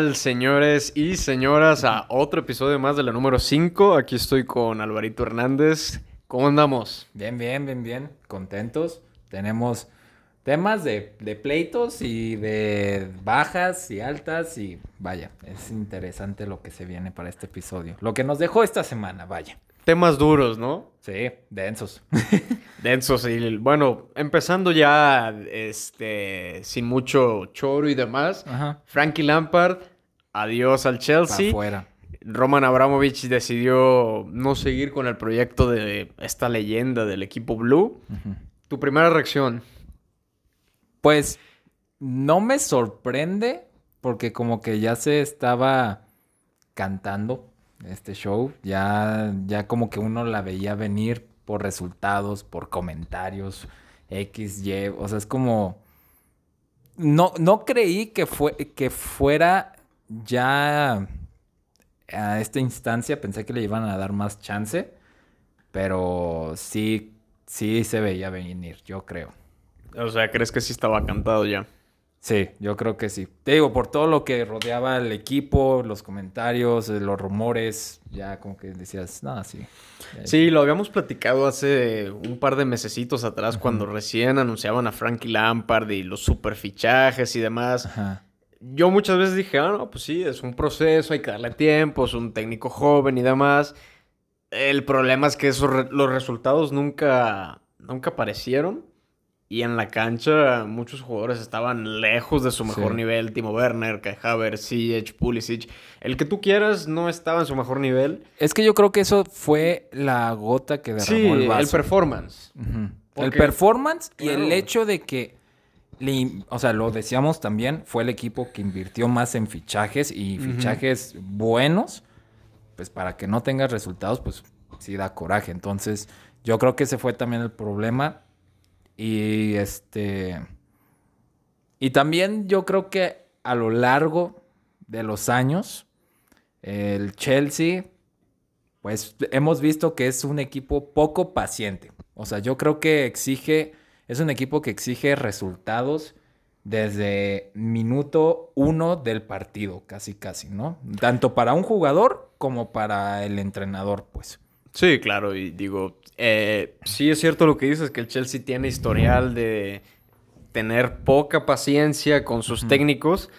tal, señores y señoras? A otro episodio más de la número 5. Aquí estoy con Alvarito Hernández. ¿Cómo andamos? Bien, bien, bien, bien. Contentos. Tenemos temas de, de pleitos y de bajas y altas y vaya, es interesante lo que se viene para este episodio. Lo que nos dejó esta semana, vaya. Temas duros, ¿no? Sí, densos. Densos y bueno, empezando ya este sin mucho choro y demás. Ajá. Frankie Lampard, adiós al Chelsea. afuera. Roman Abramovich decidió no seguir con el proyecto de esta leyenda del equipo Blue. Tu primera reacción. Pues no me sorprende porque como que ya se estaba cantando este show, ya, ya como que uno la veía venir por resultados, por comentarios, X, Y, o sea, es como... No, no creí que, fue, que fuera ya a esta instancia, pensé que le iban a dar más chance, pero sí, sí se veía venir, yo creo. O sea, ¿crees que sí estaba cantado ya? Sí, yo creo que sí. Te digo, por todo lo que rodeaba el equipo, los comentarios, eh, los rumores, ya como que decías, no, sí. Sí, lo habíamos platicado hace un par de mesecitos atrás cuando recién anunciaban a Frankie Lampard y los super fichajes y demás. Ajá. Yo muchas veces dije, ah, no, pues sí, es un proceso, hay que darle tiempo, es un técnico joven y demás. El problema es que esos re- los resultados nunca, nunca aparecieron. Y en la cancha muchos jugadores estaban lejos de su mejor Sí. nivel. Timo Werner, Kai Havertz, Ziyech, Pulisic. El que tú quieras no estaba en su mejor nivel. Es que yo creo que eso fue la gota que derramó Sí, el el, vaso. performance. Ujú. El Porque- performance y Claro. el hecho de que, le o sea, lo decíamos también, fue el equipo que invirtió más en fichajes y fichajes buenos, pues para que no tengas resultados, pues sí da coraje. Entonces, yo creo que ese fue también el problema. Y este. Y también yo creo que a lo largo de los años, el Chelsea, pues hemos visto que es un equipo poco paciente. O sea, yo creo que exige, es un equipo que exige resultados desde minuto uno del partido, casi casi, ¿no? Tanto para un jugador como para el entrenador, pues. Sí, claro, y digo, eh, sí es cierto lo que dices, que el Chelsea tiene historial de tener poca paciencia con sus técnicos.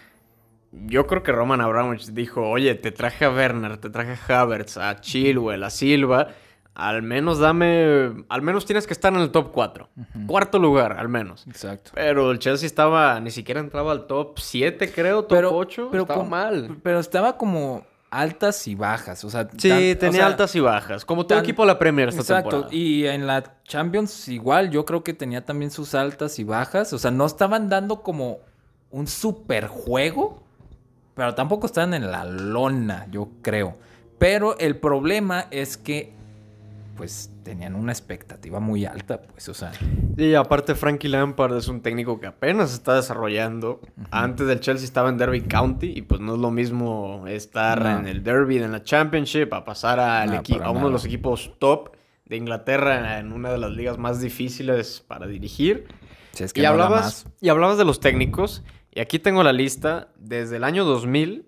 Yo creo que Roman Abramovich dijo, oye, te traje a Werner, te traje a Havertz, a Chilwell, a Silva, al menos dame, al menos tienes que estar en el top 4. Cuarto lugar, al menos. Exacto. Pero el Chelsea estaba, ni siquiera entraba al top 7, creo, top 8. estaba como- mal. Pero estaba como altas y bajas, o sea... Sí, tan- o tenía sea, altas y bajas, como todo tan- equipo de la Premier esta Exacto, temporada. y en la Champions igual, yo creo que tenía también sus altas y bajas, o sea, no estaban dando como un super juego, pero tampoco estaban en la lona, yo creo. Pero el problema es que, pues, tenían una expectativa muy alta, pues, o sea, Y aparte Frankie Lampard es un técnico que apenas está desarrollando. Antes del Chelsea estaba en Derby County y pues no es lo mismo estar No. en el Derby, en la Championship, a pasar al No, equi- para a uno de los equipos top de Inglaterra en una de las ligas más difíciles para dirigir. si es que Y no hablabas, y hablabas de los técnicos y aquí tengo la lista desde el año 2000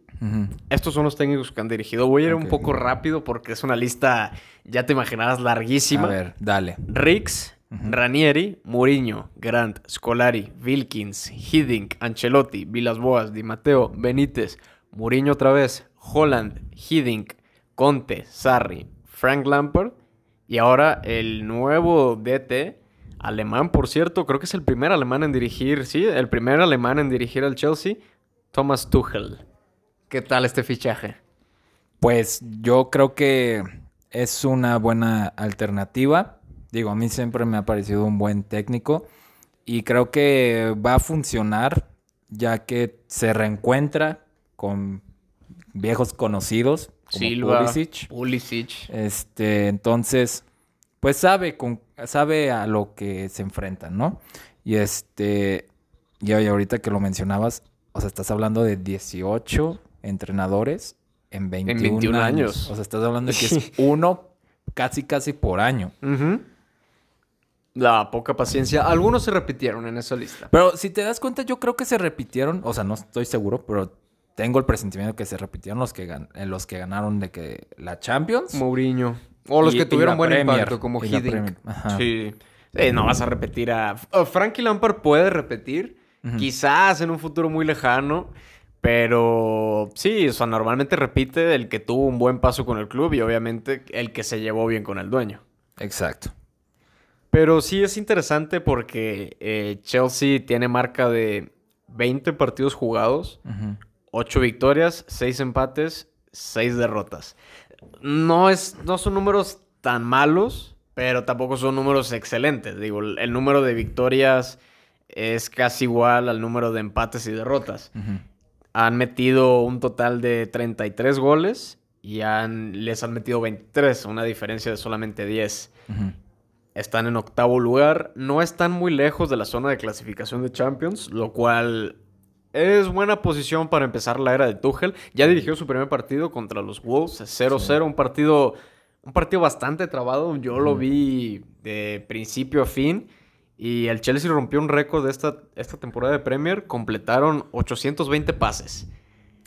Estos son los técnicos que han dirigido. Voy a ir un poco rápido porque es una lista, ya te imaginarás, larguísima. A ver, dale. Riggs. Ranieri, Mourinho, Grant, Scolari, Wilkins, Hiddink, Ancelotti, Vilas Boas, Di Matteo, Benítez, Mourinho otra vez, Holland, Hiddink, Conte, Sarri, Frank Lampard y ahora el nuevo DT alemán, por cierto, creo que es el primer alemán en dirigir, sí, el primer alemán en dirigir al Chelsea, Thomas Tuchel. ¿Qué tal este fichaje? Pues yo creo que es una buena alternativa. Digo, a mí siempre me ha parecido un buen técnico y creo que va a funcionar ya que se reencuentra con viejos conocidos como Silva, Pulisic. Pulisic. Este, entonces, pues sabe con, sabe a lo que se enfrentan, ¿no? Y este, y ahorita que lo mencionabas, o sea, estás hablando de 18 entrenadores en 21, 21 años. años. O sea, estás hablando de que es uno casi casi por año. La poca paciencia. Algunos se repitieron en esa lista. Pero si te das cuenta, yo creo que se repitieron, o sea, no estoy seguro, pero tengo el presentimiento que se repitieron los que, gan- eh, los que ganaron de que la Champions. Mourinho. O los Y- que tuvieron buen Premier, impacto, como Hiddink. Sí. Sí, no vas a repetir a... oh, Frankie Lampard puede repetir, quizás en un futuro muy lejano, pero sí, o sea, normalmente repite el que tuvo un buen paso con el club y obviamente el que se llevó bien con el dueño. Exacto. Pero sí es interesante porque eh, Chelsea tiene marca de 20 partidos jugados, Ujú. 8 victorias, 6 empates, 6 derrotas. No, es, no son números tan malos, pero tampoco son números excelentes. Digo, el número de victorias es casi igual al número de empates y derrotas. Han metido un total de 33 goles y han, les han metido 23, una diferencia de solamente 10. Ujú. Están en octavo lugar. No están muy lejos de la zona de clasificación de Champions, lo cual es buena posición para empezar la era de Tuchel. Ya dirigió su primer partido contra los Wolves, 0-0, un partido un partido bastante trabado. Yo lo vi de principio a fin. Y el Chelsea rompió un récord de esta, esta temporada de Premier. Completaron 820 pases.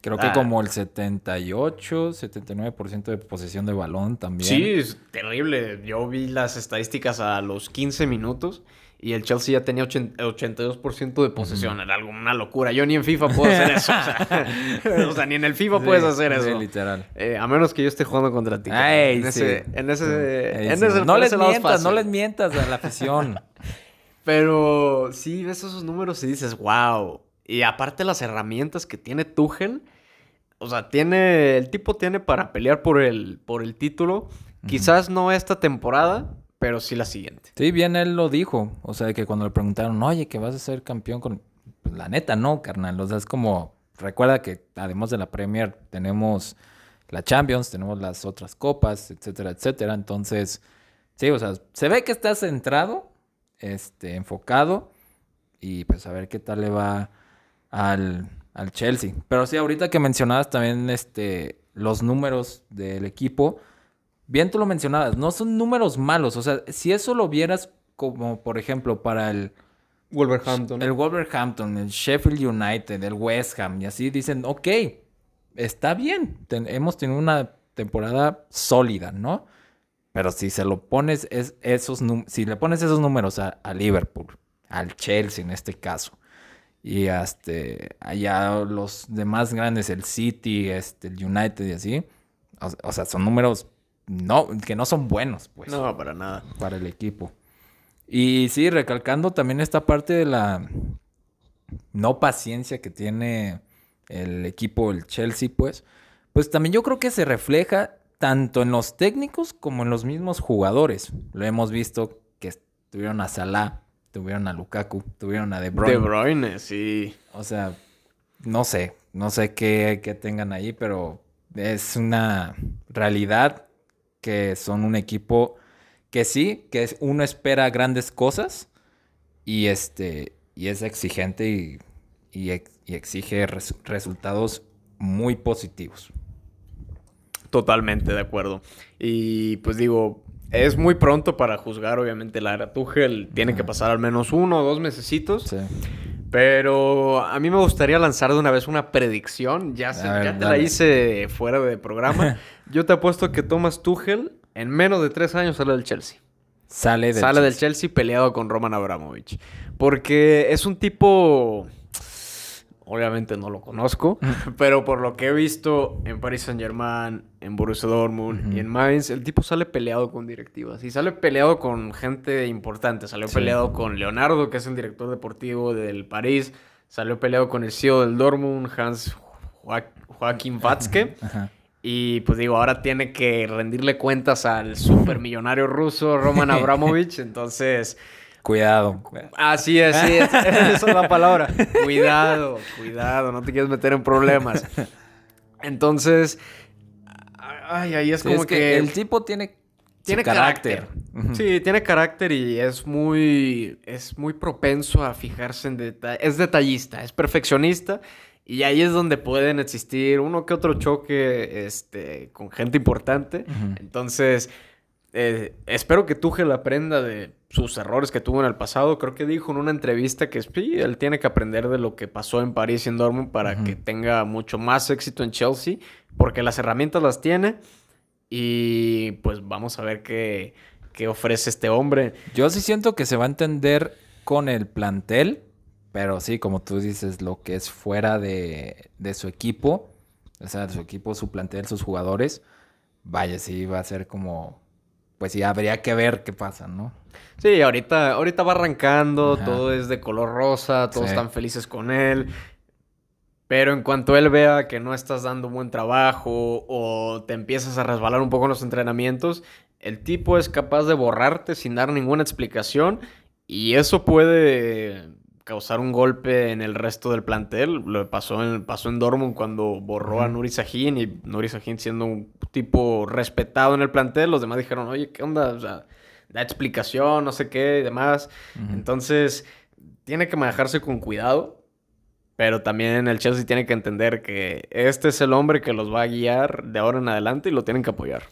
Creo que Ah. como el 78, 79% de posesión de balón también. Sí, es terrible. Yo vi las estadísticas a los 15 minutos y el Chelsea ya tenía 80 82% de posesión. Era algo, una locura. Yo ni en FIFA puedo hacer eso. O sea, o sea, ni en el FIFA Sí, puedes hacer sí, eso. literal. Eh, a menos que yo esté jugando contra ti. Ay, en sí. ese, en ese, en no les mientas, no les mientas a la afición. Pero sí ves esos números y dices, wow. Y aparte las herramientas que tiene Tuchel, o sea, tiene, el tipo tiene para pelear por el, por el título. Quizás no esta temporada, pero sí la siguiente. Sí, bien él lo dijo. O sea, que cuando le preguntaron, oye, que vas a ser campeón con... Pues, la neta, no, carnal. O sea, es como... Recuerda que además de la Premier tenemos la Champions, tenemos las otras copas, etcétera, etcétera. Entonces, sí, o sea, se ve que está centrado, este, enfocado. Y pues a ver qué tal le va al, al Chelsea. Pero sí, ahorita que mencionabas también este, los números del equipo, bien tú lo mencionabas, no son números malos. O sea, si eso lo vieras como, por ejemplo, para el, Wolverhampton. el Wolverhampton, el Sheffield United, el West Ham, y así dicen, ok, está bien, ten- hemos tenido una temporada sólida, ¿no? Pero si se lo pones, es, esos si le pones esos números a, a Liverpool, al Chelsea en este caso, y este, allá los demás grandes, el City, este, el United y así, o, o sea, son números no, que no son buenos, pues No, para nada. para el equipo. Y sí, recalcando también esta parte de la no paciencia que tiene el equipo, el Chelsea, pues, pues también yo creo que se refleja tanto en los técnicos como en los mismos jugadores. Lo hemos visto que tuvieron a Salah, tuvieron a Lukaku, tuvieron a De Bruyne. De Bruyne, sí. O sea, no sé, no sé qué, qué tengan ahí, pero es una realidad que son un equipo que sí, que es- uno espera grandes cosas y este y es exigente y, y ex- y exige res- resultados muy positivos. Totalmente de acuerdo. Y pues digo, es muy pronto para juzgar, obviamente, la era Tuchel. Tiene que pasar al menos uno o dos mesecitos. Sí. Pero a mí me gustaría lanzar de una vez una predicción. Ya, se- A ver, ya te la hice fuera de programa. Yo te apuesto que Thomas Tuchel en menos de tres años sale del Chelsea. Sale del sale del. Chelsea peleado con Roman Abramovich. Porque es un tipo... Obviamente no lo conozco, pero por lo que he visto en Paris Saint Germain, en Borussia Dortmund y en Mainz, el tipo sale peleado con directivas y sale peleado con gente importante. Salió Sí. peleado con Leonardo, que es el director deportivo del París. Salió peleado con el CEO del Dortmund, Hans Joa- Joachim Watzke. Ajá. Y pues digo, ahora tiene que rendirle cuentas al supermillonario ruso Roman Abramovich. Entonces, Cuidado. así es, sí, es- esa es la palabra. Cuidado, cuidado, no te quieres meter en problemas. Entonces, ay, ahí es Sí, como es que, el tipo tiene, tiene carácter. Sí, tiene carácter y es muy, es muy propenso a fijarse en detalles. Es detallista, es perfeccionista. Y ahí es donde pueden existir uno que otro choque este, con gente importante. Entonces, eh, espero que Tuchel aprenda de sus errores que tuvo en el pasado. Creo que dijo en una entrevista que sí, él tiene que aprender de lo que pasó en París y en Dortmund para que tenga mucho más éxito en Chelsea, porque las herramientas las tiene y pues vamos a ver qué, qué ofrece este hombre. Yo sí siento que se va a entender con el plantel, pero sí, como tú dices, lo que es fuera de, de su equipo, o sea, de su equipo, su plantel, sus jugadores, vaya, sí va a ser como pues sí, habría que ver qué pasa, ¿no? Sí, ahorita, ahorita va arrancando, todo es de color rosa, todos están felices con él. Pero en cuanto él vea que no estás dando un buen trabajo o te empiezas a resbalar un poco en los entrenamientos, el tipo es capaz de borrarte sin dar ninguna explicación y eso puede causar un golpe en el resto del plantel. Lo pasó en, pasó en Dortmund cuando borró a Nuri Sahin y Nuri Sahin siendo un tipo respetado en el plantel, los demás dijeron, oye, ¿qué onda? O sea, da explicación, no sé qué y demás. Entonces, tiene que manejarse con cuidado. Pero también el Chelsea tiene que entender que este es el hombre que los va a guiar de ahora en adelante y lo tienen que apoyar.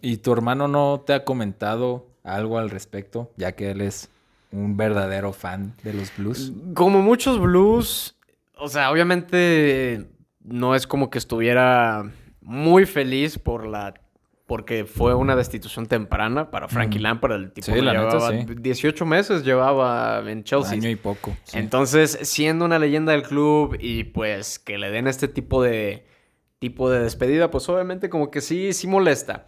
¿Y tu hermano no te ha comentado algo al respecto? Ya que él es un verdadero fan de los blues. Como muchos blues, o sea, obviamente no es como que estuviera muy feliz por la porque fue una destitución temprana para Frankie Lampard, el tipo que llevaba 18 meses llevaba en Chelsea. Año y poco. Entonces, siendo una leyenda del club y pues que le den este tipo de tipo de despedida, pues obviamente como que sí, sí molesta.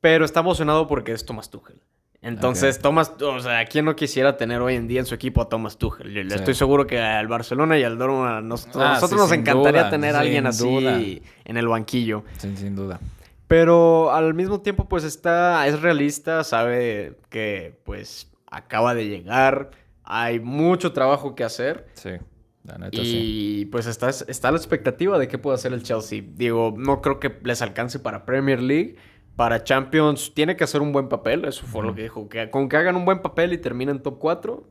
Pero está emocionado porque es Thomas Tuchel. Entonces, Thomas, o sea, ¿quién no quisiera tener hoy en día en su equipo a Thomas Tuchel? Le estoy seguro que al Barcelona y al Dortmund, nos, ah, nosotros nos encantaría tener a alguien así en el banquillo. Sin, sin duda. Pero al mismo tiempo, pues está, es realista, sabe que pues acaba de llegar, hay mucho trabajo que hacer. Sí. La neta, y pues está, está la expectativa de qué puede hacer el Chelsea. Digo, no creo que les alcance para Premier League, para Champions tiene que hacer un buen papel, eso fue lo que dijo, que con que hagan un buen papel y terminen top 4,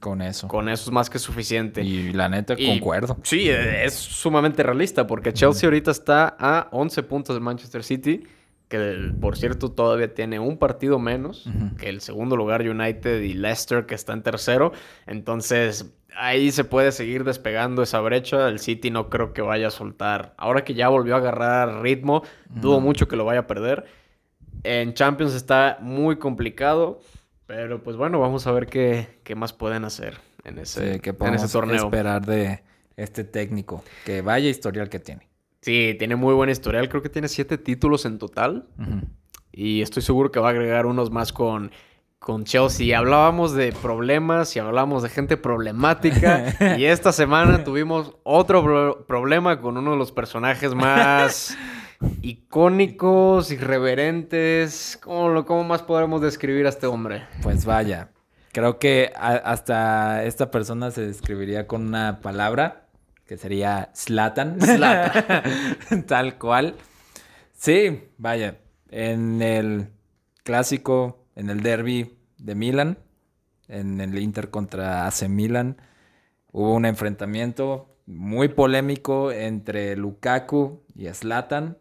con eso. Con eso es más que suficiente. Y la neta, concuerdo. Sí, es sumamente realista porque Chelsea ahorita está a 11 puntos de Manchester City, que por cierto todavía tiene un partido menos que el segundo lugar United y Leicester que está en tercero. Entonces ahí se puede seguir despegando esa brecha. El City no creo que vaya a soltar. Ahora que ya volvió a agarrar ritmo, dudo mucho que lo vaya a perder. En Champions está muy complicado. Pero pues bueno, vamos a ver qué, más pueden hacer en ese, sí, en ese torneo. esperar de este técnico? Que vaya historial que tiene. Sí, tiene muy buen historial. Creo que tiene siete títulos en total. Y estoy seguro que va a agregar unos más con, con Chelsea. Hablábamos de problemas y hablábamos de gente problemática. y esta semana tuvimos otro problema con uno de los personajes más icónicos, irreverentes. ¿Cómo, ¿Cómo más podemos describir a este hombre? Pues vaya, creo que hasta esta persona se describiría con una palabra que sería Slatan. Tal cual. Sí, vaya, en el clásico, en el derby de Milan, en el Inter contra AC Milan, hubo un enfrentamiento muy polémico entre Lukaku y Slatan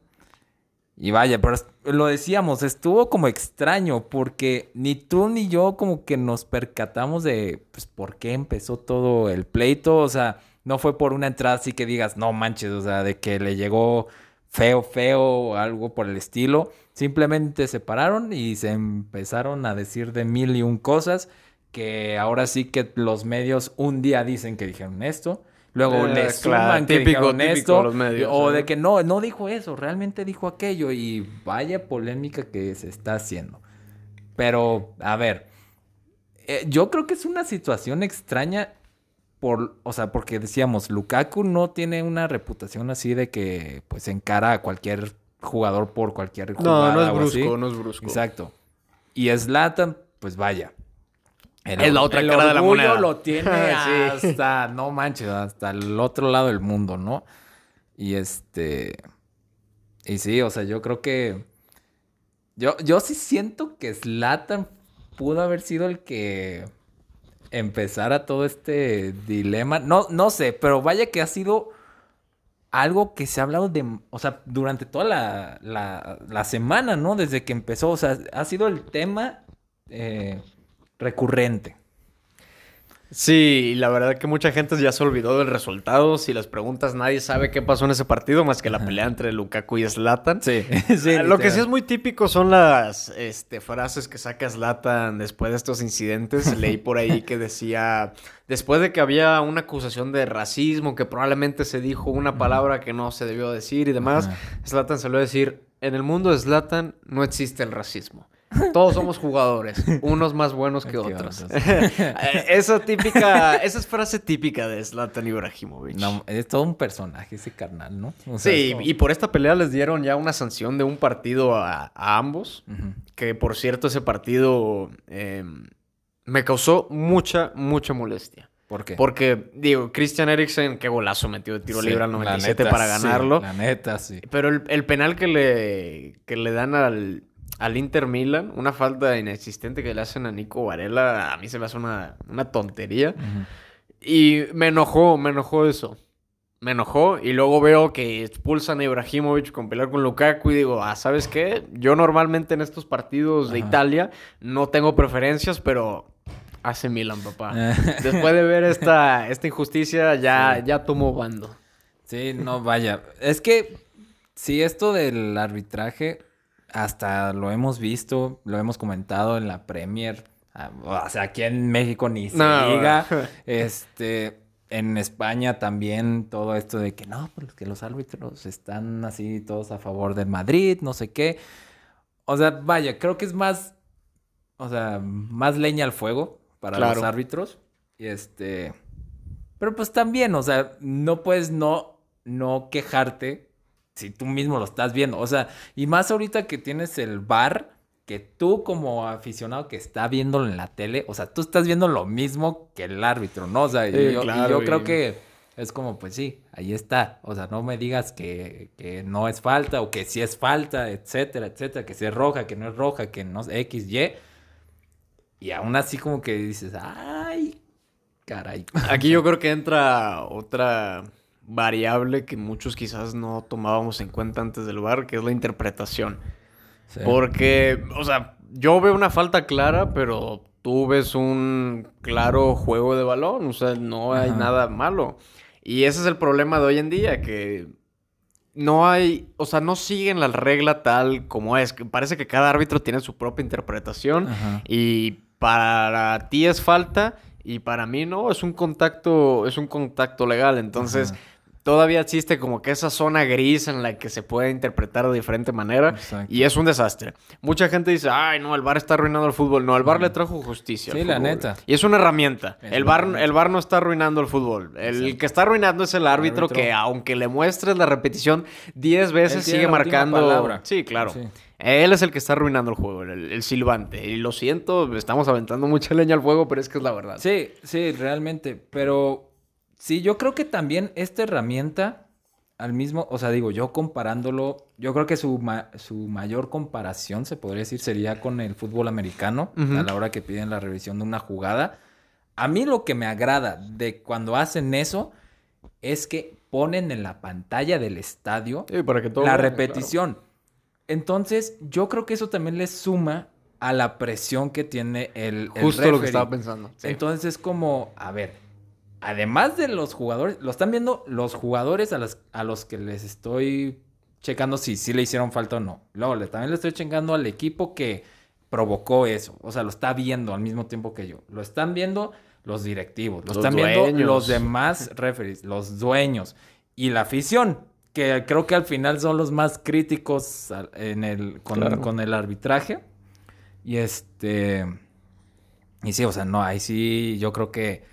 y vaya, pero lo decíamos, estuvo como extraño porque ni tú ni yo como que nos percatamos de pues por qué empezó todo el pleito, o sea, no fue por una entrada así que digas, no manches, o sea, de que le llegó feo, feo o algo por el estilo, simplemente se pararon y se empezaron a decir de mil y un cosas que ahora sí que los medios un día dicen que dijeron esto, Luego le suman típico, esto. o de que no, no dijo eso, realmente dijo aquello. Y vaya polémica que se está haciendo. Pero, a ver, eh, yo creo que es una situación extraña. Por, o sea, porque decíamos, Lukaku no tiene una reputación así de que pues encara a cualquier jugador por cualquier jugada. No, no es brusco, no es brusco. Exacto. Y Slatan, pues vaya, es la otra cara de la moneda. lo tiene hasta, no manches, hasta el otro lado del mundo, ¿no? Y este. Y sí, o sea, yo creo que. Yo, yo sí siento que Slatan pudo haber sido el que empezara todo este dilema. No, no sé, pero vaya que ha sido algo que se ha hablado de, o sea, durante toda la, la, la semana, ¿no? Desde que empezó, o sea, ha sido el tema eh, recurrente. Sí, la verdad que mucha gente ya se olvidó del resultado. Si les preguntas, nadie sabe qué pasó en ese partido más que la pelea entre Lukaku y Zlatan. Sí, sí Lo que sí es muy típico son las este, frases que saca Zlatan después de estos incidentes. Leí por ahí que decía, después de que había una acusación de racismo, que probablemente se dijo una palabra que no se debió decir y demás, Zlatan salió a decir, en el mundo de Zlatan no existe el racismo. Todos somos jugadores, unos más buenos que otros. esa típica, esa es frase típica de Zlatan Ibrahimovic. No, es todo un personaje ese carnal, ¿no? sí, y por esta pelea les dieron ya una sanción de un partido a, ambos. Que por cierto, ese partido em, me causó mucha, mucha molestia. ¿Por qué? Porque, digo, Christian Eriksen, qué golazo metió de tiro libre al 97 para ganarlo. la neta, sí. Pero el, el, penal que le, que le dan al, al Inter Milan, una falta inexistente que le hacen a Nico Varela, a mí se me hace una, tontería. Y me enojó, me enojó eso. Me enojó y luego veo que expulsan a Ibrahimovic con pelear con Lukaku y digo, ah, ¿sabes qué? Yo normalmente en estos partidos de Italia no tengo preferencias, pero hace Milan, papá. Después de ver esta, esta injusticia, ya, ya tomo bando. Sí, no, vaya. Es que si esto del arbitraje, hasta lo hemos visto, lo hemos comentado en la Premier. Ah, o sea, aquí en México ni se diga. Este, en España también todo esto de que no, pues que los árbitros están así todos a favor del Madrid, no sé qué. O sea, vaya, creo que es más, o sea, más leña al fuego para los árbitros. Y este, pero pues también, o sea, no puedes no, no quejarte si tú mismo lo estás viendo. O sea, y más ahorita que tienes el bar, que tú como aficionado que está viéndolo en la tele, o sea, tú estás viendo lo mismo que el árbitro, ¿no? O sea, y yo, creo que es como, pues sí, ahí está. O sea, no me digas que, que, no es falta o que sí es falta, etcétera, etcétera, que si es roja, que no es roja, que no es X, Y. Y aún así como que dices, ay, caray. Aquí yo creo que entra otra variable que muchos quizás no tomábamos en cuenta antes del bar, que es la interpretación. Porque, o sea, yo veo una falta clara, pero tú ves un claro juego de balón, o sea, no hay nada malo. Y ese es el problema de hoy en día, que no hay, o sea, no siguen la regla tal como es. Parece que cada árbitro tiene su propia interpretación y para ti es falta y para mí no, es un contacto, es un contacto legal. Entonces, todavía existe como que esa zona gris en la que se puede interpretar de diferente manera y es un desastre. Mucha gente dice, ay, no, el bar está arruinando el fútbol. No, el bar le trajo justicia. Sí, la neta. Y es una herramienta. el, bar, el bar no está arruinando el fútbol. El que está arruinando es el árbitro, que aunque le muestres la repetición 10 veces sigue marcando... Sí, claro. Él es el que está arruinando el juego, el, el, silbante. Y lo siento, estamos aventando mucha leña al fuego, pero es que es la verdad. Sí, sí, realmente. Pero Sí, yo creo que también esta herramienta, al mismo, o sea, digo, yo comparándolo, yo creo que su, su mayor comparación, se podría decir, sería con el fútbol americano, a la hora que piden la revisión de una jugada. A mí lo que me agrada de cuando hacen eso es que ponen en la pantalla del estadio la repetición. Entonces, yo creo que eso también le suma a la presión que tiene el, Justo lo que estaba pensando. Entonces es como, a ver, además de los jugadores, lo están viendo los jugadores a los, a los que les estoy checando si sí le hicieron falta o no. Luego también le estoy checando al equipo que provocó eso. O sea, lo está viendo al mismo tiempo que yo. Lo están viendo los directivos, lo están viendo los demás referees, los dueños y la afición, que creo que al final son los más críticos en el, con, con el arbitraje. Y este... Y sí, o sea, no, ahí sí yo creo que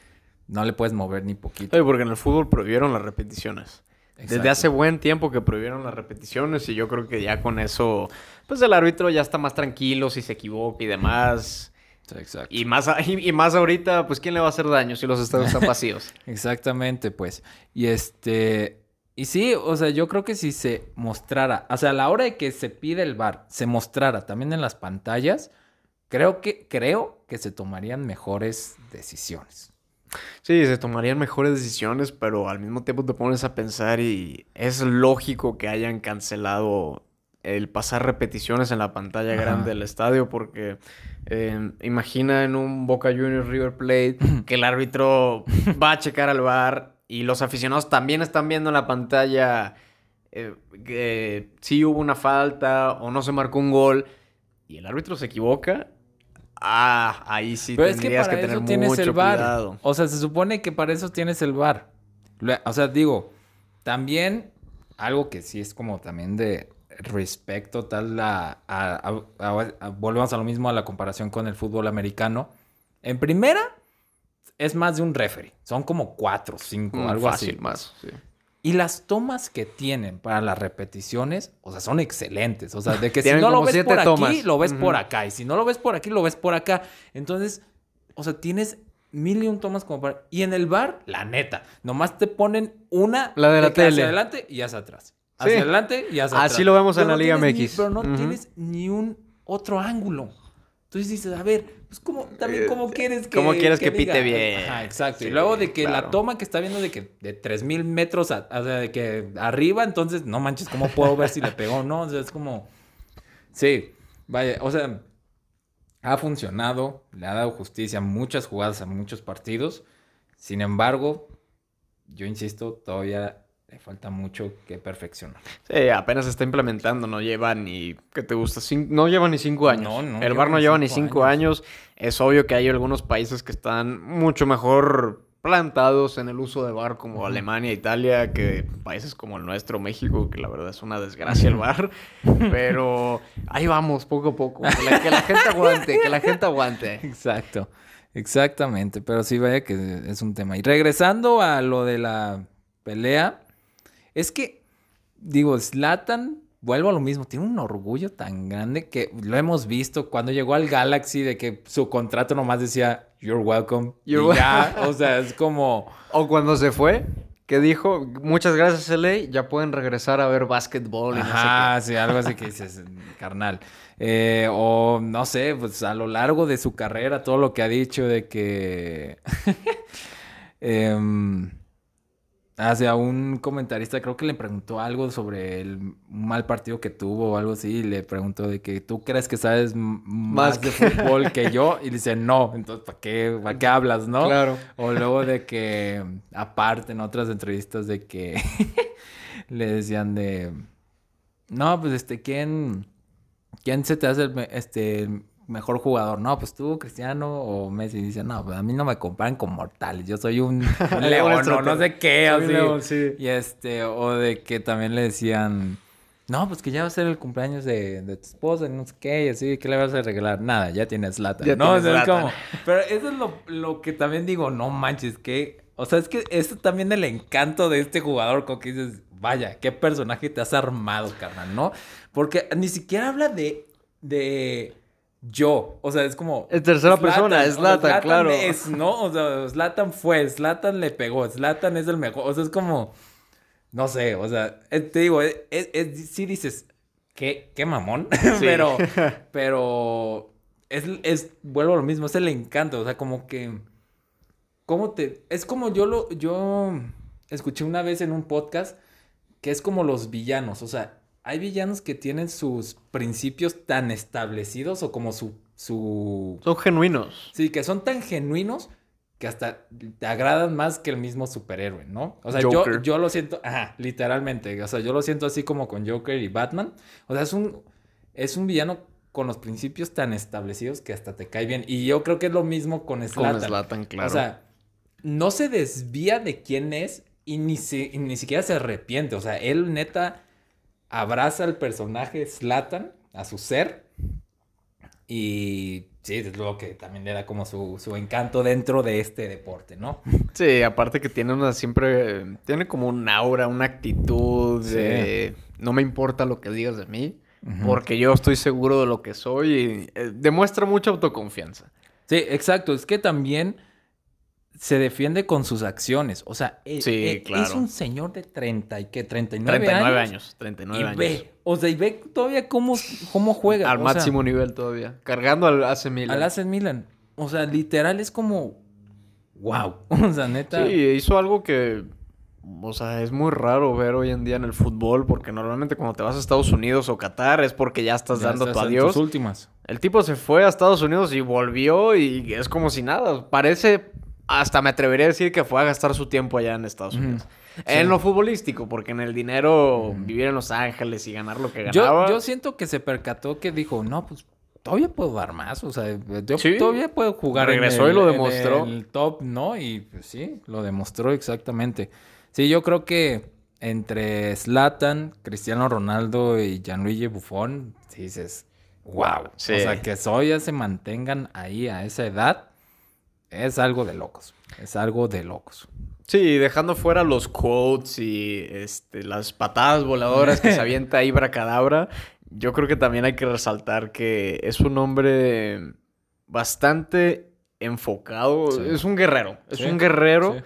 no le puedes mover ni poquito. porque en el fútbol prohibieron las repeticiones. Desde hace buen tiempo que prohibieron las repeticiones y yo creo que ya con eso, pues el árbitro ya está más tranquilo si se equivoca y demás. Exacto. Y más, y, más ahorita, pues ¿quién le va a hacer daño si los estadios están vacíos? Exactamente, pues. Y este... Y sí, o sea, yo creo que si se mostrara, o sea, a la hora de que se pide el bar, se mostrara también en las pantallas, creo que, creo que se tomarían mejores decisiones. Sí, se tomarían mejores decisiones, pero al mismo tiempo te pones a pensar y es lógico que hayan cancelado el pasar repeticiones en la pantalla Ajá. grande del estadio porque eh, imagina en un Boca Juniors River Plate que el árbitro va a checar al bar y los aficionados también están viendo en la pantalla eh, que sí hubo una falta o no se marcó un gol y el árbitro se equivoca. Ah, ahí sí Pero es que tendrías para que, tener tienes mucho el cuidado. O sea, se supone que para eso tienes el. Lo- O sea, digo, también algo que sí es como también de respecto tal a, a- a- a- a- volvemos a lo mismo a la comparación con el fútbol americano. En primera es más de un referee, son como cuatro, cinco, Mm, algo fácil, así. más. sí. Y las tomas que tienen para las repeticiones, o sea, son excelentes. O sea, de que si no lo ves por aquí, lo ves por acá. Y si no lo ves por aquí, lo ves por acá. Entonces, o sea, tienes mil y un tomas como para... Y en el bar, la neta, nomás te ponen una... La de la que hacia tele. adelante y hacia atrás. Hacia Sí. adelante y hacia Así atrás. lo vemos en la Liga tienes ni- MX. pero no tienes ni un otro ángulo. Entonces dices, a ver, pues como, también, Eh, ¿cómo quieres que ¿cómo quieres que pite bien? Ajá, exacto. y luego de que la toma que está viendo de que de 3000 metros, a- o sea, de que arriba, entonces, no manches, ¿cómo puedo ver si le pegó o no? O sea, es como. Sí, vaya, o sea, ha funcionado, le ha dado justicia a muchas jugadas, a muchos partidos. Sin embargo, yo insisto, todavía le falta mucho que perfeccionar. Sí, apenas está implementando, no lleva ni, ¿qué te gusta? Cin- no lleva ni cinco años. No, no El VAR no lleva ni cinco años. Es obvio que hay algunos países que están mucho mejor plantados en el uso de VAR, como. Alemania, Italia, que países como el nuestro, México, que la verdad es una desgracia el VAR. Pero ahí vamos, poco a poco. Que la, que la gente aguante, que la gente aguante. Exacto, exactamente, pero sí vaya que es un tema. Y regresando a lo de la pelea, es que, digo, Slatan, vuelvo a lo mismo, tiene un orgullo tan grande que lo hemos visto cuando llegó al Galaxy de que su contrato nomás decía, you're welcome, You're y ya, o sea, es como... O cuando se fue, que dijo, muchas gracias, LA, ya pueden regresar a ver básquetbol y no sé qué". Sí, algo así que dices, carnal. Eh, o no sé, pues a lo largo de su carrera, todo lo que ha dicho de que. em, hacia un comentarista, creo que le preguntó algo sobre el mal partido que tuvo o algo así. Y le preguntó de que tú crees que sabes más, Más de fútbol que yo. Y dice, no, entonces, ¿para qué, para qué hablas, no? Claro. O luego de que, aparte, en otras entrevistas, de que le decían de. No, pues este, ¿quién, quién se te hace el este, mejor jugador? No, pues tú, Cristiano o Messi. Dice, no, pues a mí no me comparan con mortales. Yo soy un, un león o no sé qué, así. león, sí. Y este, o de que también le decían. No, pues que ya va a ser el cumpleaños de, de tu esposa, y no sé qué, y así, ¿qué le vas a regalar? Nada, ya tienes lata. Ya no, tienes O sea, es Zlatan. como- Pero eso es lo, lo que también digo, no manches, que. O sea, es que eso también el encanto de este jugador, como que dices, vaya, qué personaje te has armado, carnal, ¿no? Porque ni siquiera habla de. de yo. O sea, es como. Es tercera Zlatan, persona, es o sea, claro. Es, ¿no? O sea, Zlatan fue, Zlatan le pegó, Zlatan es el mejor. O sea, es como. No sé, o sea, eh, te digo, es, es- es- sí dices, qué, qué mamón, pero, pero es, es, vuelvo a lo mismo, es el encanto, o sea, como que, ¿cómo te, es como yo lo, yo escuché una vez en un podcast que es como los villanos, o sea, hay villanos que tienen sus principios tan establecidos o como su, su, Son genuinos. sí, que son tan genuinos que hasta te agradan más que el mismo superhéroe, ¿no? O sea, yo, Joker. yo lo siento, ajá, literalmente, o sea, yo lo siento así como con Joker y Batman, o sea, es un, es un villano con los principios tan establecidos que hasta te cae bien, y yo creo que es lo mismo con Con Zlatan. Zlatan, claro. O sea, no se desvía de quién es y ni, se- y ni siquiera se arrepiente, o sea, él neta abraza al personaje Zlatan, a su ser, y sí, es lo que también le da como su, su encanto dentro de este deporte, ¿no? Sí, aparte que tiene una siempre, tiene como un aura, una actitud Sí. de no me importa lo que digas de mí, porque yo estoy seguro de lo que soy y eh, demuestra mucha autoconfianza. Sí, exacto, es que también se defiende con sus acciones, o sea, e- Sí, e- es claro. un señor de 30 y que 39, 39 años. años, 39 Y años. ve, o sea, y ve todavía cómo, cómo juega. Al o sea, máximo nivel todavía. Cargando al AC Milan. Al AC Milan. O sea, literal es como. wow. O sea, neta. Sí, hizo algo que, o sea, es muy raro ver hoy en día en el fútbol, porque normalmente cuando te vas a Estados Unidos o Qatar es porque ya estás ya dando estás tu en adiós. tus últimas. El tipo se fue a Estados Unidos y volvió y es como si nada. Parece, hasta me atrevería a decir que fue a gastar su tiempo allá en Estados. Unidos. En lo futbolístico, porque en el dinero, vivir en Los Ángeles y ganar lo que Yo, ganaba. yo siento que se percató que dijo, no, pues todavía puedo dar más. O sea, yo Sí. todavía puedo jugar. en Regresó y lo en demostró. el top, ¿no? Y pues, sí, lo demostró exactamente. Sí, yo creo que entre Zlatan, Cristiano Ronaldo y Gianluigi Buffon, dices, wow. Sí. O sea, que todavía se mantengan ahí a esa edad, es algo de locos. Es algo de locos. Sí, dejando fuera los quotes y este, las patadas voladoras que se avienta ahí Bracadabra, yo creo que también hay que resaltar que es un hombre bastante enfocado. Sí. Es un guerrero. Es Sí, un guerrero. sí.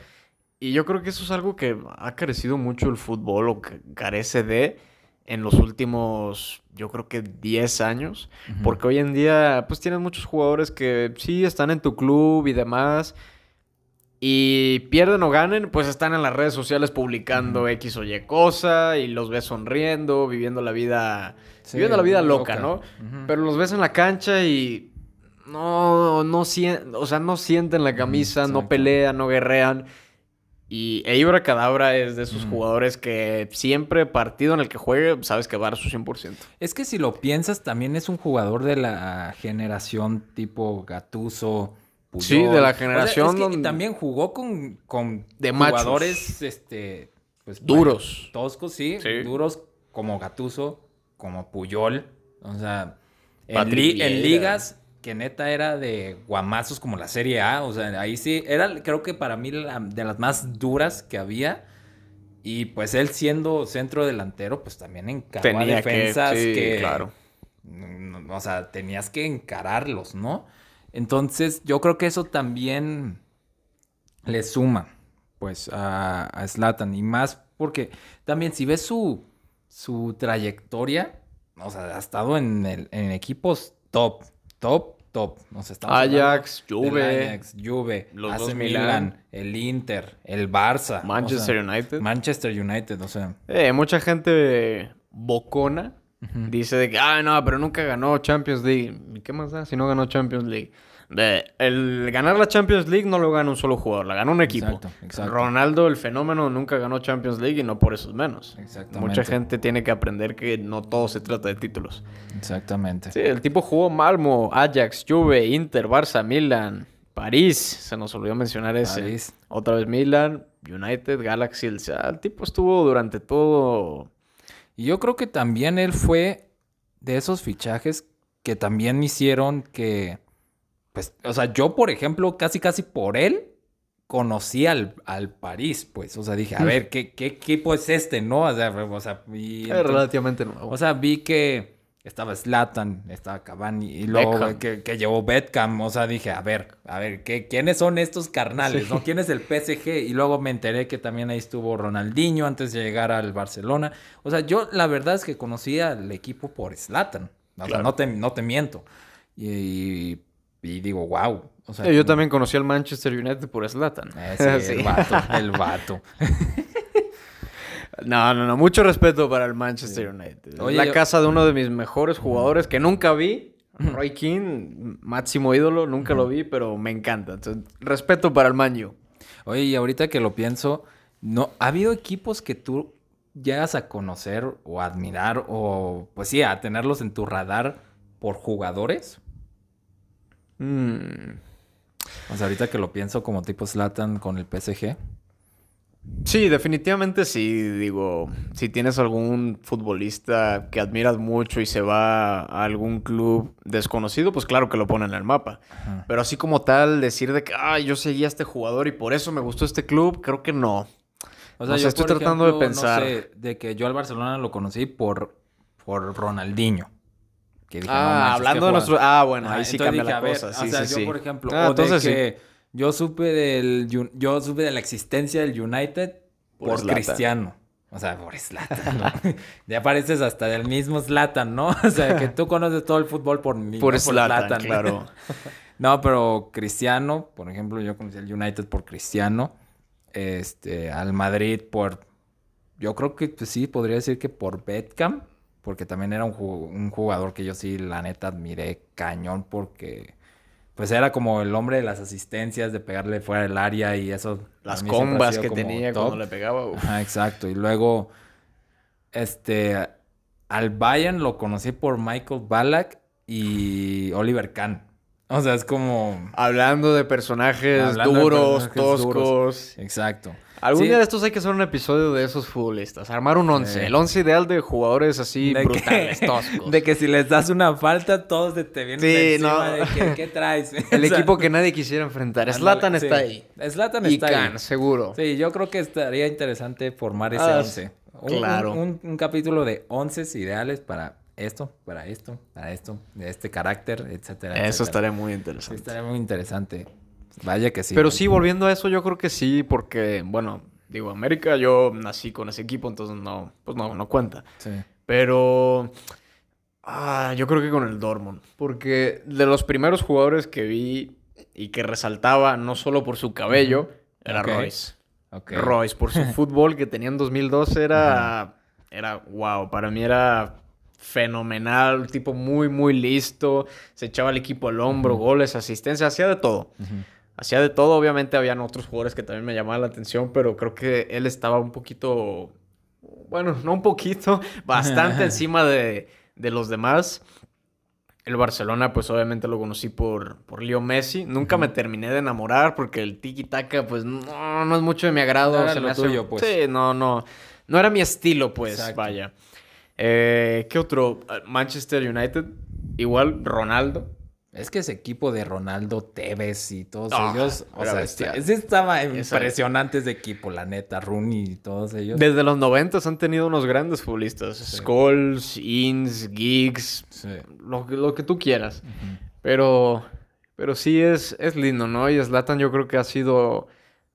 Y yo creo que eso es algo que ha carecido mucho el fútbol o que carece de en los últimos, yo creo que 10 años. Porque hoy en día, pues tienes muchos jugadores que sí están en tu club y demás. Y pierden o ganen, pues están en las redes sociales publicando Ujú. X o Y cosa y los ves sonriendo, viviendo la vida, Sí, viviendo la vida loca, loca. ¿no? Pero los ves en la cancha y no, no sienten, o sea, no sienten la camisa, no pelean, no guerrean. Y Eibra Cadabra es de esos jugadores que siempre partido en el que juegue, sabes que va a dar su 100%. Es que si lo piensas, también es un jugador de la generación tipo Gatuso. Puyol. Sí, de la O sea, generación es que donde- también jugó con, con De machos. jugadores este, pues, Duros. bueno, toscos, sí, Sí. Duros como Gatuso, como Puyol. O sea, en, li- en ligas que neta era de guamazos como la Serie A. O sea, ahí sí, era creo que para mí la- de las más duras que había. Y pues él siendo centro delantero, pues también encaraba que- defensas sí, que, claro. o sea, tenías que encararlos, ¿no? Entonces, yo creo que eso también le suma, pues, a, a Zlatan. Y más porque también si ves su, su trayectoria, o sea, ha estado en, el- en equipos top, top, top. Sea, estamos Ajax, Juve, Ajax, Juve, los AC dos Milan, el Inter, el Barça. o Manchester sea, United. Manchester United, o sea. Eh, mucha gente bocona dice de que, ah, no, pero nunca ganó Champions League. ¿Y qué más da si no ganó Champions League? De, el ganar la Champions League no lo gana un solo jugador, la gana un equipo. Exacto, exacto. Ronaldo, el fenómeno, nunca ganó Champions League y no por eso es menos. Exactamente. Mucha gente tiene que aprender que no todo se trata de títulos. Exactamente. Sí, el tipo jugó Malmo, Ajax, Juve, Inter, Barça, Milan, París. Se nos olvidó mencionar ese. París. Otra vez Milan, United, Galaxy. O sea, el tipo estuvo durante todo. Y yo creo que también él fue de esos fichajes que también hicieron que, pues, o sea, yo, por ejemplo, casi, casi por él conocí al, al París, pues, o sea, dije, a ver, ¿qué, qué equipo es este, no? O sea, o sea, y Es entonces- relativamente nuevo. o sea, vi que estaba Slatan, estaba Cavani y luego que, que llevó Beckham. O sea, dije, a ver, a ver, ¿qué, ¿quiénes son estos carnales? Sí. ¿no? ¿Quién es el PSG? Y luego me enteré que también ahí estuvo Ronaldinho antes de llegar al Barcelona. O sea, yo la verdad es que conocí al equipo por Slatan. O sea, no te, no te miento. Y, y digo, wow. O sea, yo como- también conocí al Manchester United por Zlatan. Eh, sí, Sí. el vato, el vato. No, no, no. Mucho respeto para el Manchester United. Oye, la yo- casa de uno de mis mejores jugadores que nunca vi. Roy King, máximo ídolo, nunca lo vi, pero me encanta. Entonces, respeto para el Manju. Oye, y ahorita que lo pienso, no, ¿ha habido equipos que tú llegas a conocer o a admirar o, pues sí, a tenerlos en tu radar por jugadores? Mm. O sea, ahorita que lo pienso como tipo Slatan con el PSG. Sí, definitivamente sí. Digo, si tienes algún futbolista que admiras mucho y se va a algún club desconocido, pues claro que lo ponen en el mapa. Ajá. Pero así como tal, decir de que, ah, yo seguía a este jugador y por eso me gustó este club, creo que no. O sea, yo estoy tratando de pensar. No sé, de que yo al Barcelona lo conocí por, por Ronaldinho. Que dije, no ah, hablando de nuestro... Ah, bueno, ahí sí entonces cambia dije, la ver, cosa. o Sí, sea, sí, yo, sí. por ejemplo, Ah, o entonces de sí. que yo supe del yo supe de la existencia del United Por por. Cristiano. O sea, por Zlatan, ¿no? ya pareces hasta del mismo Zlatan, ¿no? O sea, que tú conoces todo el fútbol por mi Por no Zlatan, Zlatan. claro. No, pero Cristiano, por ejemplo, yo conocí al United por Cristiano. Este, al Madrid por. Yo creo que pues, sí, podría decir que por Beckham. Porque también era un, ju- un jugador que yo sí, la neta, admiré cañón. Porque. Pues era como el hombre de las asistencias, de pegarle fuera del área y eso. Las combas que tenía top. cuando le pegaba. Ajá, exacto. Y luego, este, al Bayern lo conocí por Michael Ballack y Oliver Kahn. O sea, es como... Hablando de personajes Hablando de duros, personajes duros. toscos. Exacto. Algún Sí, día de estos hay que hacer un episodio de esos futbolistas. Armar un once. Sí. El once ideal de jugadores así de que- brutales, toscos. De que si les das una falta, todos te vienen Sí, encima no. de que, ¿qué traes? El O sea, equipo que nadie quisiera enfrentar. sí. está ahí. Zlatan Y está ahí. Khan, seguro. Sí, yo creo que estaría interesante formar ese Ah, once. Un- claro. Un, un- un capítulo de once ideales para esto, para esto, para esto, de este carácter, etcétera. Eso etcétera. estaría muy interesante. estaría muy interesante. Vaya que sí. Pero sí, volviendo a eso, yo creo que sí, porque, bueno, digo, América, yo nací con ese equipo, entonces no, pues no, no cuenta. Sí. Pero ah, yo creo que con el Dortmund, porque de los primeros jugadores que vi y que resaltaba no solo por su cabello, era. Royce. Royce, por su fútbol que tenía en 2012, era, era wow, para mí era fenomenal, tipo muy, muy listo, se echaba el equipo al hombro, goles, asistencia, hacía de todo. Hacía de todo, obviamente habían otros jugadores que también me llamaban la atención, pero creo que él estaba un poquito, bueno, no un poquito, bastante encima de, de los demás. El Barcelona, pues obviamente lo conocí por, por Leo Messi. Nunca me terminé de enamorar porque el tiki-taka, pues no, no es mucho de mi agrado. No era se me lo hace- tuyo, pues. Sí, no, no. No era mi estilo, pues, Exacto. vaya. Eh, ¿Qué otro? Manchester United. Igual, Ronaldo. Es que ese equipo de Ronaldo, Tevez y todos Ah, ellos, o sea, ese estaba impresionante ese equipo, la neta, Rooney y todos ellos. Desde los 90 han tenido unos grandes futbolistas. Scholes, Ins, Giggs, Sí. lo, que- lo que tú quieras. Pero, pero sí es, es lindo, ¿no? Y Zlatan yo creo que ha sido,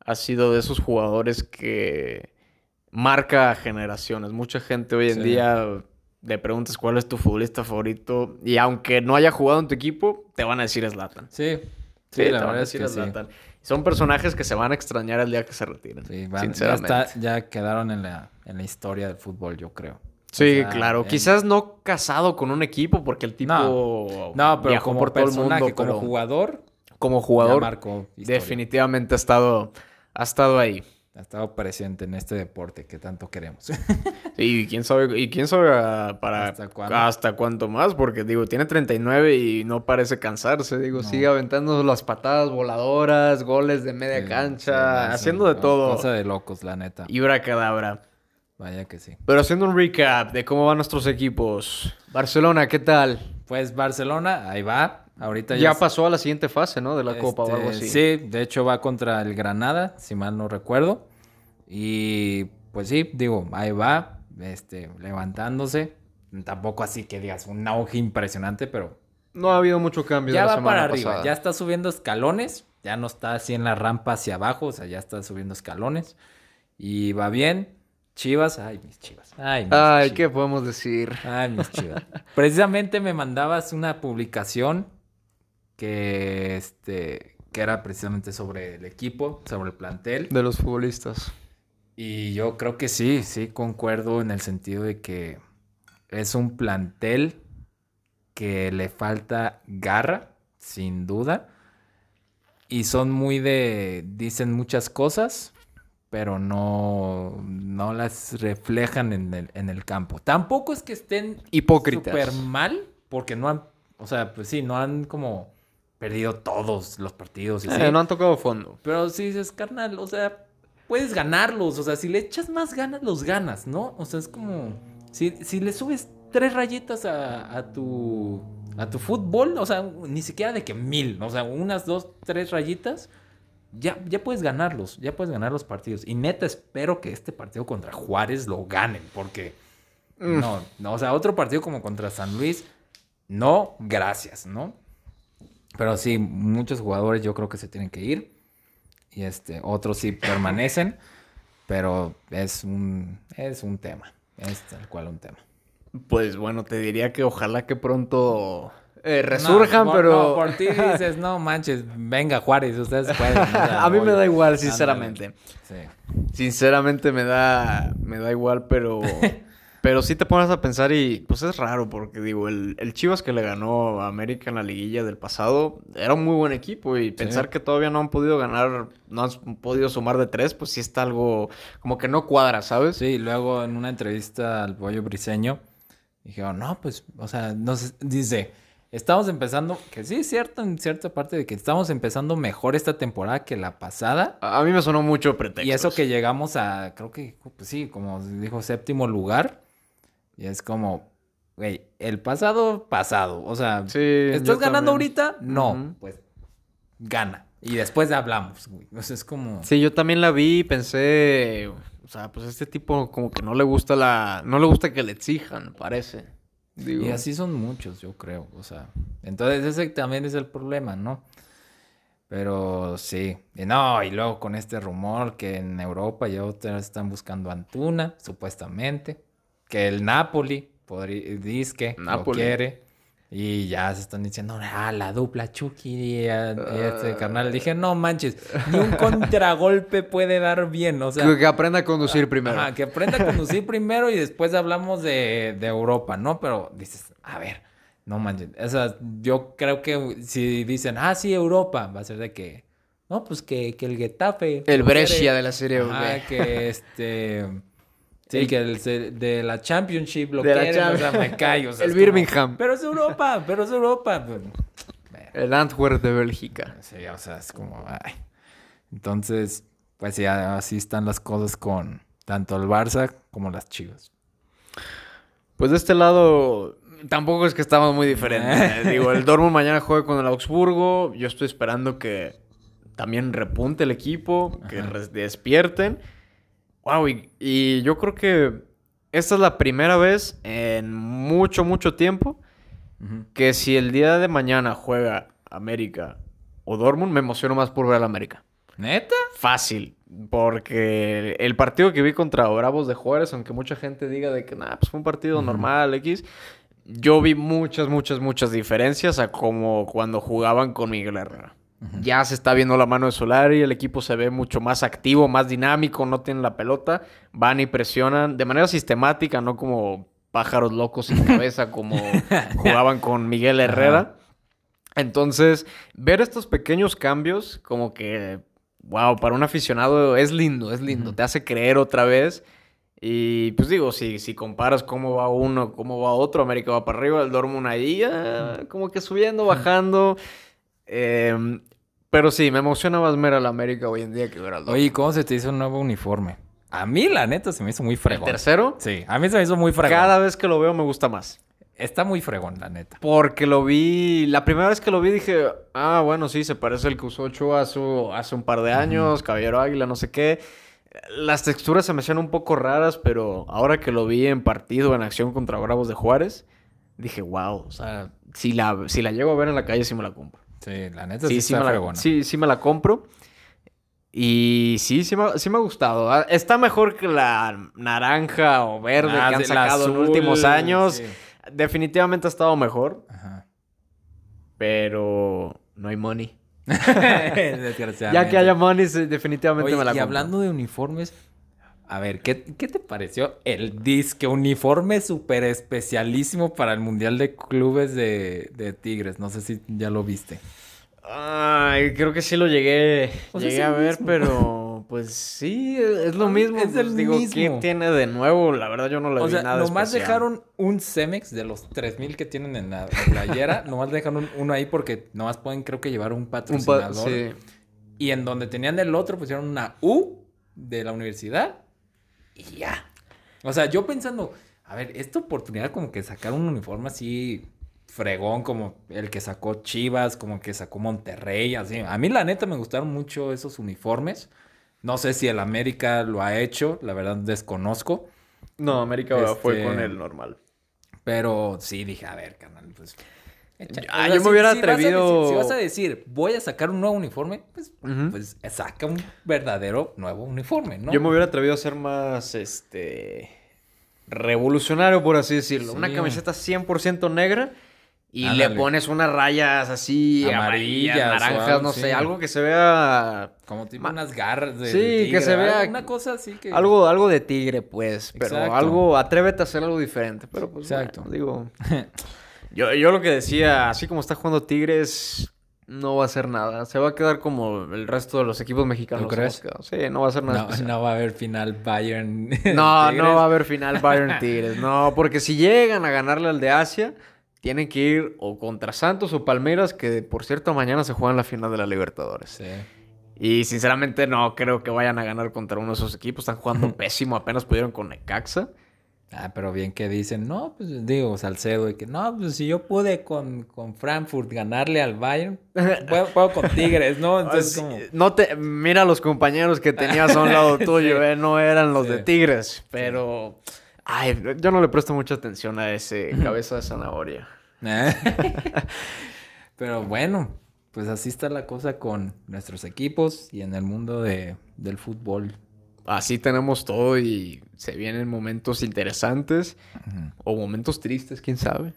ha sido de esos jugadores que marca generaciones. Mucha gente hoy en Sí. día le preguntas cuál es tu futbolista favorito y aunque no haya jugado en tu equipo, te van a decir Zlatan. Sí, sí, Sí, te van a verdad es decir que sí. Son personajes que se van a extrañar el día que se retiren. Sí, van- ya, sinceramente. está- ya quedaron en la, en la historia del fútbol, yo creo. Sí, O sea, claro. en- Quizás no casado con un equipo porque el tipo No, pero viajó como por todo el personaje, mundo, como pero jugador, como jugador historia. definitivamente ha estado, ha estado ahí. Ha estado presente en este deporte que tanto queremos. Y quién sabe, y quién sabe ah, para ¿Hasta cuándo? hasta cuánto más, porque digo, tiene 39 y no parece cansarse, digo, No. sigue aventando las patadas voladoras, goles de media Sí, cancha, sí, haciendo de todo. Cosa de locos, la neta. Y cadabra. Vaya que sí. Pero haciendo un recap de cómo van nuestros equipos. Barcelona, ¿qué tal? Pues Barcelona, ahí va. Ahorita Ya ya, pasó a la siguiente fase, ¿no? De la Copa o algo Este, así. Sí, de hecho va contra el Granada, si mal no recuerdo. Y pues sí, digo, ahí va, este, levantándose. Tampoco así que digas un auge impresionante, pero No ha habido mucho cambio. ya de la va semana para arriba. pasada. Ya está subiendo escalones, ya no está así en la rampa hacia abajo, o sea, ya está subiendo escalones. Y va bien. Chivas, ay, mis chivas. Ay, mis Ay, chivas. ¿qué podemos decir? Ay, mis chivas. Precisamente me mandabas una publicación que, este, que era precisamente sobre el equipo, sobre el plantel. De los futbolistas. Y yo creo que sí, sí, concuerdo en el sentido de que es un plantel que le falta garra, sin duda. Y son muy de, dicen muchas cosas, pero no, no las reflejan en el, en el campo. Tampoco es que estén Hipócritas. súper mal, porque no han, o sea, pues sí, no han como perdido todos los partidos. y Eh, así. no han tocado fondo. Pero si dices, carnal, o sea, puedes ganarlos. O sea, si le echas más ganas, los ganas, ¿no? O sea, es como. Si, si le subes tres rayitas a, a tu. a tu fútbol, o sea, ni siquiera de que mil, o sea, unas dos, tres rayitas, ya, ya puedes ganarlos, ya puedes ganar los partidos. Y neta, espero que este partido contra Juárez lo ganen, porque. Mm. No, no, o sea, otro partido como contra San Luis, no, gracias, ¿no? Pero sí, muchos jugadores yo creo que se tienen que ir. Y este, otros sí permanecen. Pero es un, es un tema. Es tal cual un tema. Pues bueno, te diría que ojalá que pronto eh, resurjan, No, por- pero... no, por ti dices, no manches, venga Juárez, ustedes pueden. o sea, a mí me da igual, sinceramente. Sí. Sinceramente me da, me da igual, pero, pero sí te pones a pensar y pues es raro porque digo, el, el Chivas que le ganó a América en la liguilla del pasado era un muy buen equipo y pensar que todavía no han podido ganar, no han podido sumar de tres, pues sí está algo como que no cuadra, ¿sabes? Sí, luego en una entrevista al Pollo Briseño, dijeron, no, pues, o sea, nos dice, estamos empezando, que sí es cierto en cierta parte de que estamos empezando mejor esta temporada que la pasada. A a mí me sonó mucho pretexto. Y eso que llegamos a, creo que, pues sí, como dijo, séptimo lugar. Y es como, güey, el pasado, pasado. O sea, Sí, ¿estás ganando también. ahorita? No, pues gana. Y después hablamos, güey. O sea, es como... Sí, yo también la vi y pensé, o sea, pues este tipo como que no le gusta la, no le gusta que le exijan, parece. Digo, Y así son muchos, yo creo. O sea, entonces ese también es el problema, ¿no? Pero sí. Y no, y luego con este rumor que en Europa ya otra vez están buscando a Antuna, supuestamente. Que el Napoli podría, dice que lo Napoli. quiere. Y ya se están diciendo, ah, la dupla Chucky y, este Ah. carnal. Dije, no manches, ni un contragolpe puede dar bien. O sea, que, aprenda a conducir primero. Ajá, que aprenda a conducir primero y después hablamos de, de Europa, ¿no? Pero dices, a ver, no manches. O sea, yo creo que si dicen, ah, sí, Europa, va a ser de que, no, pues que, que el Getafe. El Brescia de la Serie B. que este. Sí, que el, de la Championship lo De la quieren, o sea, Champions. me callo. o sea, El como, Birmingham. pero es Europa, pero es Europa. El Antwerp de Bélgica. Sí, o sea, es como, ay. Entonces, pues ya así están las cosas con tanto el Barça como las Chivas. Pues de este lado tampoco es que estamos muy diferentes. eh. Digo, el Dortmund mañana juega con el Augsburgo. Yo estoy esperando que también repunte el equipo, que despierten. Wow, y, y yo creo que esta es la primera vez en mucho, mucho tiempo que si el día de mañana juega América o Dortmund, me emociono más por ver al América. ¿Neta? Fácil, porque el partido que vi contra Bravos de Juárez, aunque mucha gente diga de que nada, pues fue un partido normal, X, yo vi muchas, muchas, muchas diferencias a como cuando jugaban con Miguel Herrera. Ya se está viendo la mano de Solari, el equipo se ve mucho más activo, más dinámico, no tienen la pelota, van y presionan de manera sistemática, no como pájaros locos sin cabeza como jugaban con Miguel Herrera. Entonces, ver estos pequeños cambios, como que, wow, para un aficionado es lindo, es lindo, te hace creer otra vez. Y pues digo, si, si comparas cómo va uno, cómo va otro, América va para arriba, el Dortmund ahí, ah, como que subiendo, bajando. Em, pero sí, me emociona más ver al América hoy en día que ver al. Oye, ¿cómo se te hizo un nuevo uniforme? A mí, la neta, se me hizo muy ¿El fregón. tercero? Sí, a mí se me hizo muy fregón. Cada vez que lo veo me gusta más. Está muy fregón, la neta. Porque lo vi, la primera vez que lo vi dije, ah, bueno, sí, se parece al que usó Ochoa hace, hace un par de años, Caballero Águila, no sé qué. Las texturas se me hacían un poco raras, pero ahora que lo vi en partido, en acción contra Bravos de Juárez, dije, wow, o sea, si la, si la llego a ver en la calle, sí me la compro. Sí, la neta sí, Sí, está me, la, fregona. sí, sí me la compro. Y sí, sí me, sí me ha gustado. Ah, Está mejor que la naranja o verde Ah, que han sacado en azul, últimos años. sí. Definitivamente ha estado mejor. Ajá. Pero no hay money. Ya que haya money, definitivamente Oye, me la y compro. hablando de uniformes, a ver, ¿qué, qué te pareció el disque uniforme súper especialísimo para el Mundial de Clubes de, de Tigres? No sé si ya lo viste. Ay, creo que sí lo llegué, llegué a el ver, mismo. pero pues sí, es lo mismo. Es el pues, digo, ¿qué mismo. tiene de nuevo? La verdad yo no le O vi sea, nada nomás especial. dejaron un Cemex de los 3000 que tienen en la playera. nomás dejaron uno ahí porque nomás pueden, creo que, llevar un un patrocinador. pa- sí. Y en donde tenían el otro pusieron una U de la universidad y ya. O sea, yo pensando, a ver, esta oportunidad como que sacar un uniforme así fregón como el que sacó Chivas, como que sacó Monterrey, así. A mí la neta me gustaron mucho esos uniformes. No sé si el América lo ha hecho, la verdad desconozco. No, América fue Este- con el normal. Pero sí dije, a ver, carnal, pues. Ah, yo me hubiera vas a decir- atrevido- si vas a decir, voy a sacar un nuevo uniforme, pues, pues saca un verdadero nuevo uniforme, ¿no? Yo me hubiera atrevido a ser más, este, revolucionario, por así decirlo. Una camiseta 100% negra y Ándale. le pones unas rayas así amarillas, naranjas, algo, no sí. sé, algo que se vea Como tipo unas garras de Sí, que se vea- Una cosa así que... algo algo de tigre, pues, pero Exacto. algo atrévete a hacer algo diferente, pero pues Exacto. bueno, digo yo, yo lo que decía, así como está jugando Tigres no va a hacer nada, se va a quedar como el resto de los equipos mexicanos. Quedado. Sí, no va a hacer nada. No, no va a haber final Bayern. No, no va a haber final Bayern Tigres. No, porque si llegan a ganarle al de Asia, tienen que ir o contra Santos o Palmeiras, que por cierto mañana se juegan la final de la Libertadores. Sí. Y sinceramente no creo que vayan a ganar contra uno de esos equipos. Están jugando pésimo, apenas pudieron con Necaxa. Ah, pero bien que dicen, no, pues digo, Salcedo, y que no, pues si yo pude con, con Frankfurt ganarle al Bayern, puedo, puedo con Tigres, ¿no? Entonces, como... no te, mira los compañeros que tenías a un lado tuyo, Sí. eh, no eran los de. Tigres, pero ay, yo no le presto mucha atención a ese cabeza de zanahoria. Pero bueno, pues así está la cosa con nuestros equipos y en el mundo de, del fútbol. Así tenemos todo y se vienen momentos interesantes o momentos tristes, quién sabe.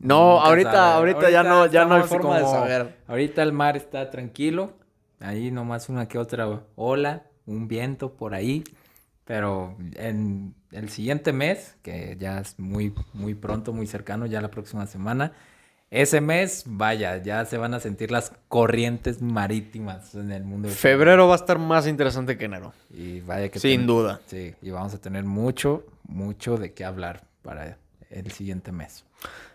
No, ahorita, sabe. ahorita, ya no, ya no hay forma de saber. Ahorita el mar está tranquilo. Ahí nomás una que otra ola, un viento por ahí. Pero en el siguiente mes, que ya es muy, muy pronto, muy cercano, ya la próxima semana, ese mes, vaya, ya se van a sentir las corrientes marítimas en el mundo. del Febrero va a estar más interesante que enero. Y vaya que Sin ten- duda. Sí, y vamos a tener mucho, mucho de qué hablar para el siguiente mes.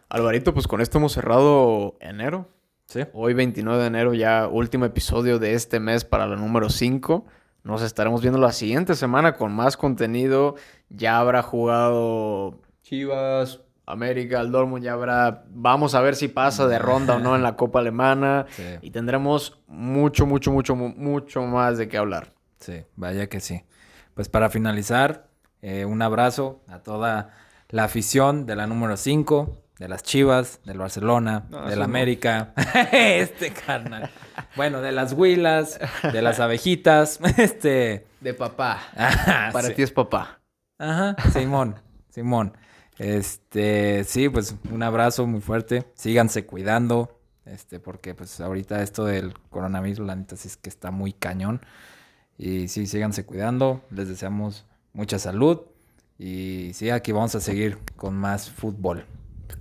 Alvarito, pues con esto hemos cerrado enero. ¿Sí? Hoy 29 de enero, ya último episodio de este mes para la número 5. Nos estaremos viendo la siguiente semana con más contenido. Ya habrá jugado Chivas, América, el Dortmund, ya habrá... Vamos a ver si pasa de ronda o no en la Copa Alemana. Sí. Y tendremos mucho, mucho, mucho, mu- mucho más de qué hablar. Sí, vaya que sí. Pues para finalizar, eh, un abrazo a toda la afición de la número 5, de las Chivas, del Barcelona, No, del no. América. este carnal. Bueno, de las Huilas, de las abejitas. Este. De papá. Ajá, Para sí. ti es papá. Ajá, Simón, Simón. Este, sí, pues un abrazo muy fuerte. Síganse cuidando. Este, porque pues ahorita esto del coronavirus, la neta sí es que está muy cañón. Y sí, síganse cuidando. Les deseamos mucha salud. Y sí, aquí vamos a seguir con más fútbol.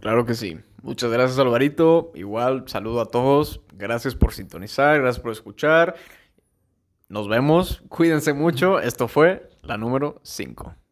Claro que sí. Muchas gracias, Alvarito. Igual, saludo a todos. Gracias por sintonizar, gracias por escuchar. Nos vemos. Cuídense mucho. Esto fue la número 5.